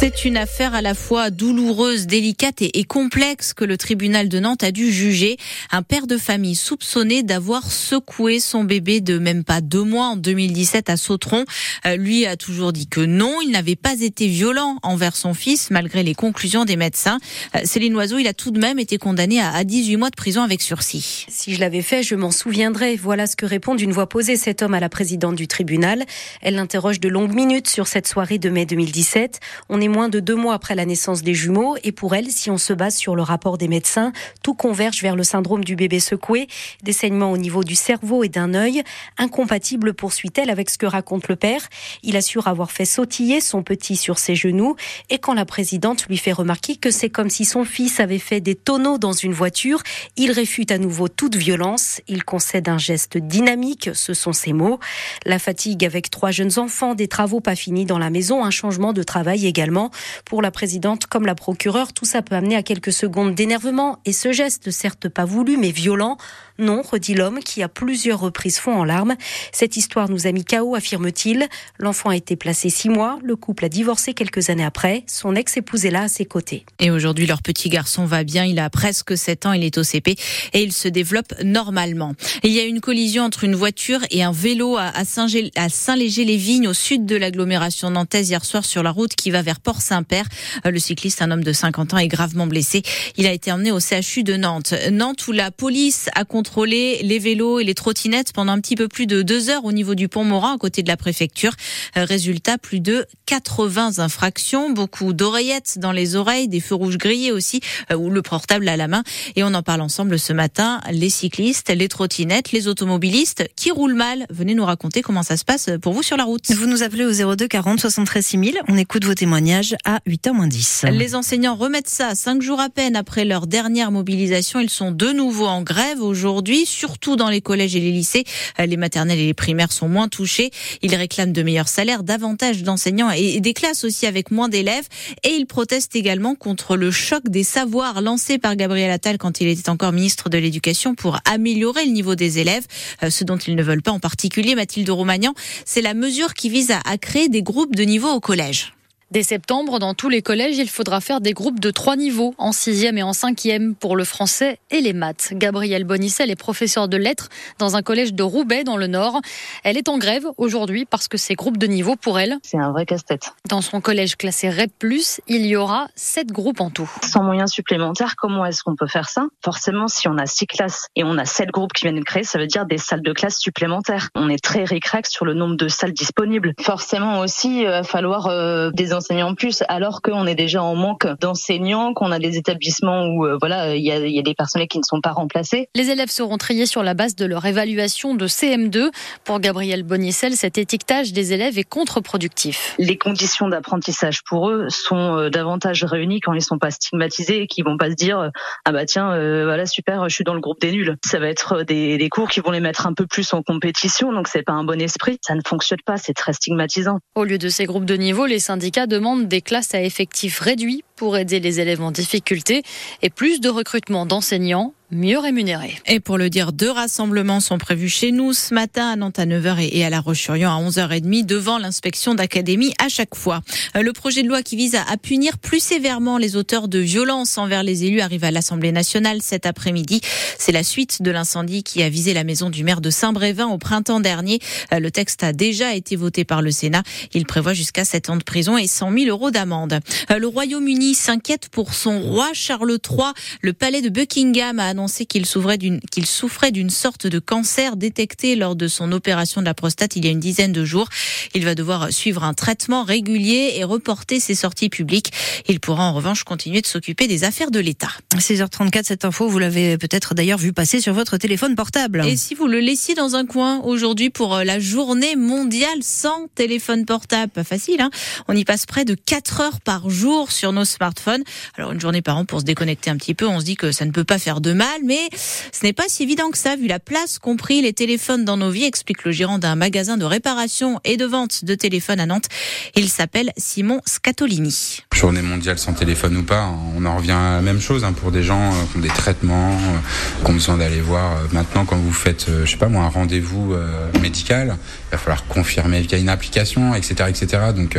C'est une affaire à la fois douloureuse, délicate et, complexe que le tribunal de Nantes a dû juger. Un père de famille soupçonné d'avoir secoué son bébé de même pas deux mois en 2017 à Sautron. Euh, lui a toujours dit que non, il n'avait pas été violent envers son fils malgré les conclusions des médecins. Euh, Céline Oiseau, il a tout de même été condamné à 18 mois de prison avec sursis. Si je l'avais fait, je m'en souviendrai. Voilà ce que répond d'une voix posée cet homme à la présidente du tribunal. Elle l'interroge de longues minutes sur cette soirée de mai 2017. On est moins de deux mois après la naissance des jumeaux et pour elle, si on se base sur le rapport des médecins, tout converge vers le syndrome du bébé secoué, des saignements au niveau du cerveau et d'un œil, incompatible poursuit-elle avec ce que raconte le père. Il assure avoir fait sautiller son petit sur ses genoux et quand la présidente lui fait remarquer que c'est comme si son fils avait fait des tonneaux dans une voiture, il réfute à nouveau toute violence. Il concède un geste dynamique, ce sont ses mots. La fatigue avec trois jeunes enfants, des travaux pas finis dans la maison, un changement de travail également pour la présidente comme la procureure, tout ça peut amener à quelques secondes d'énervement et ce geste, certes pas voulu mais violent, non, redit l'homme qui à plusieurs reprises fond en larmes. Cette histoire nous a mis KO, affirme-t-il. L'enfant a été placé six mois. Le couple a divorcé quelques années après. Son ex-épouse est là à ses côtés. Et aujourd'hui, leur petit garçon va bien. Il a presque 7 ans. Il est au CP et il se développe normalement. il y a une collision entre une voiture et un vélo à Saint-Léger-les-Vignes, au sud de l'agglomération nantaise hier soir sur la route qui va vers Port-Saint-Père. Euh, le cycliste, un homme de 50 ans, est gravement blessé. Il a été emmené au CHU de Nantes. Nantes où la police a contrôler les vélos et les trottinettes pendant un petit peu plus de deux heures au niveau du pont Morin à côté de la préfecture. Euh, résultat, plus de 80 infractions, beaucoup d'oreillettes dans les oreilles, des feux rouges grillés aussi, euh, ou le portable à la main. Et on en parle ensemble ce matin. Les cyclistes, les trottinettes, les automobilistes qui roulent mal. Venez nous raconter comment ça se passe pour vous sur la route. Vous nous appelez au 02 40 73 6000. On écoute vos témoignages à 8h 10. Les enseignants remettent ça cinq jours à peine après leur dernière mobilisation. Ils sont de nouveau en grève aujourd'hui surtout dans les collèges et les lycées. Les maternelles et les primaires sont moins touchés. Ils réclament de meilleurs salaires, davantage d'enseignants et des classes aussi avec moins d'élèves. Et ils protestent également contre le choc des savoirs lancé par Gabriel Attal quand il était encore ministre de l'Éducation pour améliorer le niveau des élèves. Euh, ce dont ils ne veulent pas en particulier, Mathilde Romagnan, c'est la mesure qui vise à créer des groupes de niveau au collège. Dès septembre, dans tous les collèges, il faudra faire des groupes de trois niveaux, en sixième et en cinquième, pour le français et les maths. Gabrielle Bonicel est professeure de lettres dans un collège de Roubaix, dans le Nord. Elle est en grève aujourd'hui parce que ces groupes de niveau, pour elle, c'est un vrai casse-tête. Dans son collège classé REP+, il y aura sept groupes en tout. Sans moyens supplémentaires, comment est-ce qu'on peut faire ça? Forcément, si on a six classes et on a sept groupes qui viennent de créer, ça veut dire des salles de classe supplémentaires. On est très récrac sur le nombre de salles disponibles. Forcément aussi, il va falloir euh, des enseignants en plus, alors qu'on est déjà en manque d'enseignants, qu'on a des établissements où euh, voilà il y a, y a, des personnels qui ne sont pas remplacés. Les élèves seront triés sur la base de leur évaluation de CM2. Pour Gabriel Bonissel, cet étiquetage des élèves est contre-productif. Les conditions d'apprentissage pour eux sont euh, davantage réunies quand ils sont pas stigmatisés et qu'ils vont pas se dire ah bah tiens euh, voilà super je suis dans le groupe des nuls. Ça va être des, des cours qui vont les mettre un peu plus en compétition donc c'est pas un bon esprit. Ça ne fonctionne pas, c'est très stigmatisant. Au lieu de ces groupes de niveau, les syndicats demandent des classes à effectifs réduits pour aider les élèves en difficulté et plus de recrutement d'enseignants mieux rémunérés. Et pour le dire, deux rassemblements sont prévus chez nous ce matin à Nantes à 9h et à La Roche-sur-Yon à 11h30 devant l'inspection d'académie à chaque fois. Euh, le projet de loi qui vise à punir plus sévèrement les auteurs de violences envers les élus arrive à l'Assemblée nationale cet après-midi. C'est la suite de l'incendie qui a visé la maison du maire de Saint-Brévin au printemps dernier. Euh, le texte a déjà été voté par le Sénat. Il prévoit jusqu'à 7 ans de prison et 100 000 euros d'amende. Euh, le Royaume-Uni s'inquiète pour son roi Charles III. Le palais de Buckingham a annoncé qu'il souffrait d'une qu'il souffrait d'une sorte de cancer détecté lors de son opération de la prostate il y a une dizaine de jours. Il va devoir suivre un traitement régulier et reporter ses sorties publiques. Il pourra en revanche continuer de s'occuper des affaires de l'État. 6h34, cette info, vous l'avez peut-être d'ailleurs vu passer sur votre téléphone portable. Et si vous le laissiez dans un coin aujourd'hui pour euh, la journée mondiale sans téléphone portable, pas facile, hein On y passe près de 4 heures par jour sur nos smartphone. Alors une journée par an pour se déconnecter un petit peu, on se dit que ça ne peut pas faire de mal, mais ce n'est pas si évident que ça, vu la place compris les téléphones dans nos vies, explique le gérant d'un magasin de réparation et de vente de téléphones à Nantes. Il s'appelle Simon Scatolini. Journée mondiale sans téléphone ou pas, on en revient à la même chose hein, pour des gens qui ont des traitements, qui ont besoin d'aller voir. Maintenant, quand vous faites, je sais pas moi, un rendez-vous médical, il va falloir confirmer qu'il y a une application, etc., etc. Donc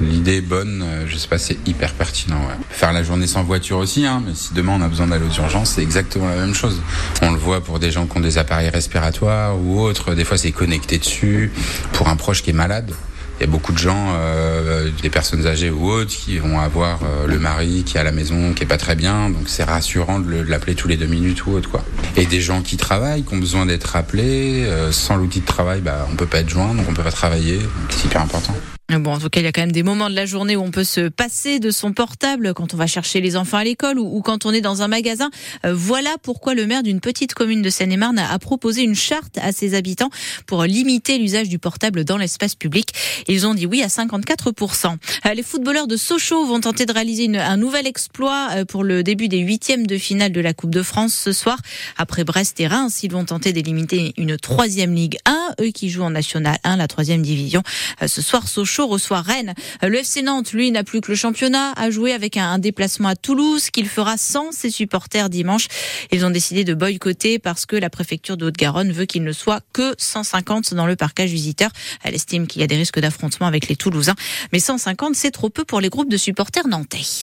l'idée est bonne. je sais pas, c'est hyper pertinent. Faire la journée sans voiture aussi, hein, mais si demain on a besoin d'aller aux urgences, c'est exactement la même chose. On le voit pour des gens qui ont des appareils respiratoires ou autres. Des fois, c'est connecté dessus. Pour un proche qui est malade, il y a beaucoup de gens, euh, des personnes âgées ou autres, qui vont avoir euh, le mari qui est à la maison, qui est pas très bien, donc c'est rassurant de l'appeler tous les deux minutes ou autre quoi. Et des gens qui travaillent, qui ont besoin d'être rappelés, euh, sans l'outil de travail, bah on peut pas être joint, donc on peut pas travailler, c'est hyper important. Bon, en tout cas, il y a quand même des moments de la journée où on peut se passer de son portable quand on va chercher les enfants à l'école ou, quand on est dans un magasin. Euh, voilà pourquoi le maire d'une petite commune de Seine-et-Marne a, proposé une charte à ses habitants pour limiter l'usage du portable dans l'espace public. Ils ont dit oui à 54%. Euh, les footballeurs de Sochaux vont tenter de réaliser un nouvel exploit euh, pour le début des huitièmes de finale de la Coupe de France ce soir. Après Brest et Reims, ils vont tenter d'éliminer une troisième Ligue 1, eux qui jouent en National 1, la troisième division. Ce soir, Sochaux reçoit Rennes. Le FC Nantes, lui, n'a plus que le championnat à jouer avec un, déplacement à Toulouse qu'il fera sans ses supporters dimanche. Ils ont décidé de boycotter parce que la préfecture de Haute-Garonne veut qu'il ne soit que 150 dans le parcage visiteur. Elle estime qu'il y a des risques d'affrontement avec les Toulousains. Mais 150, c'est trop peu pour les groupes de supporters nantais.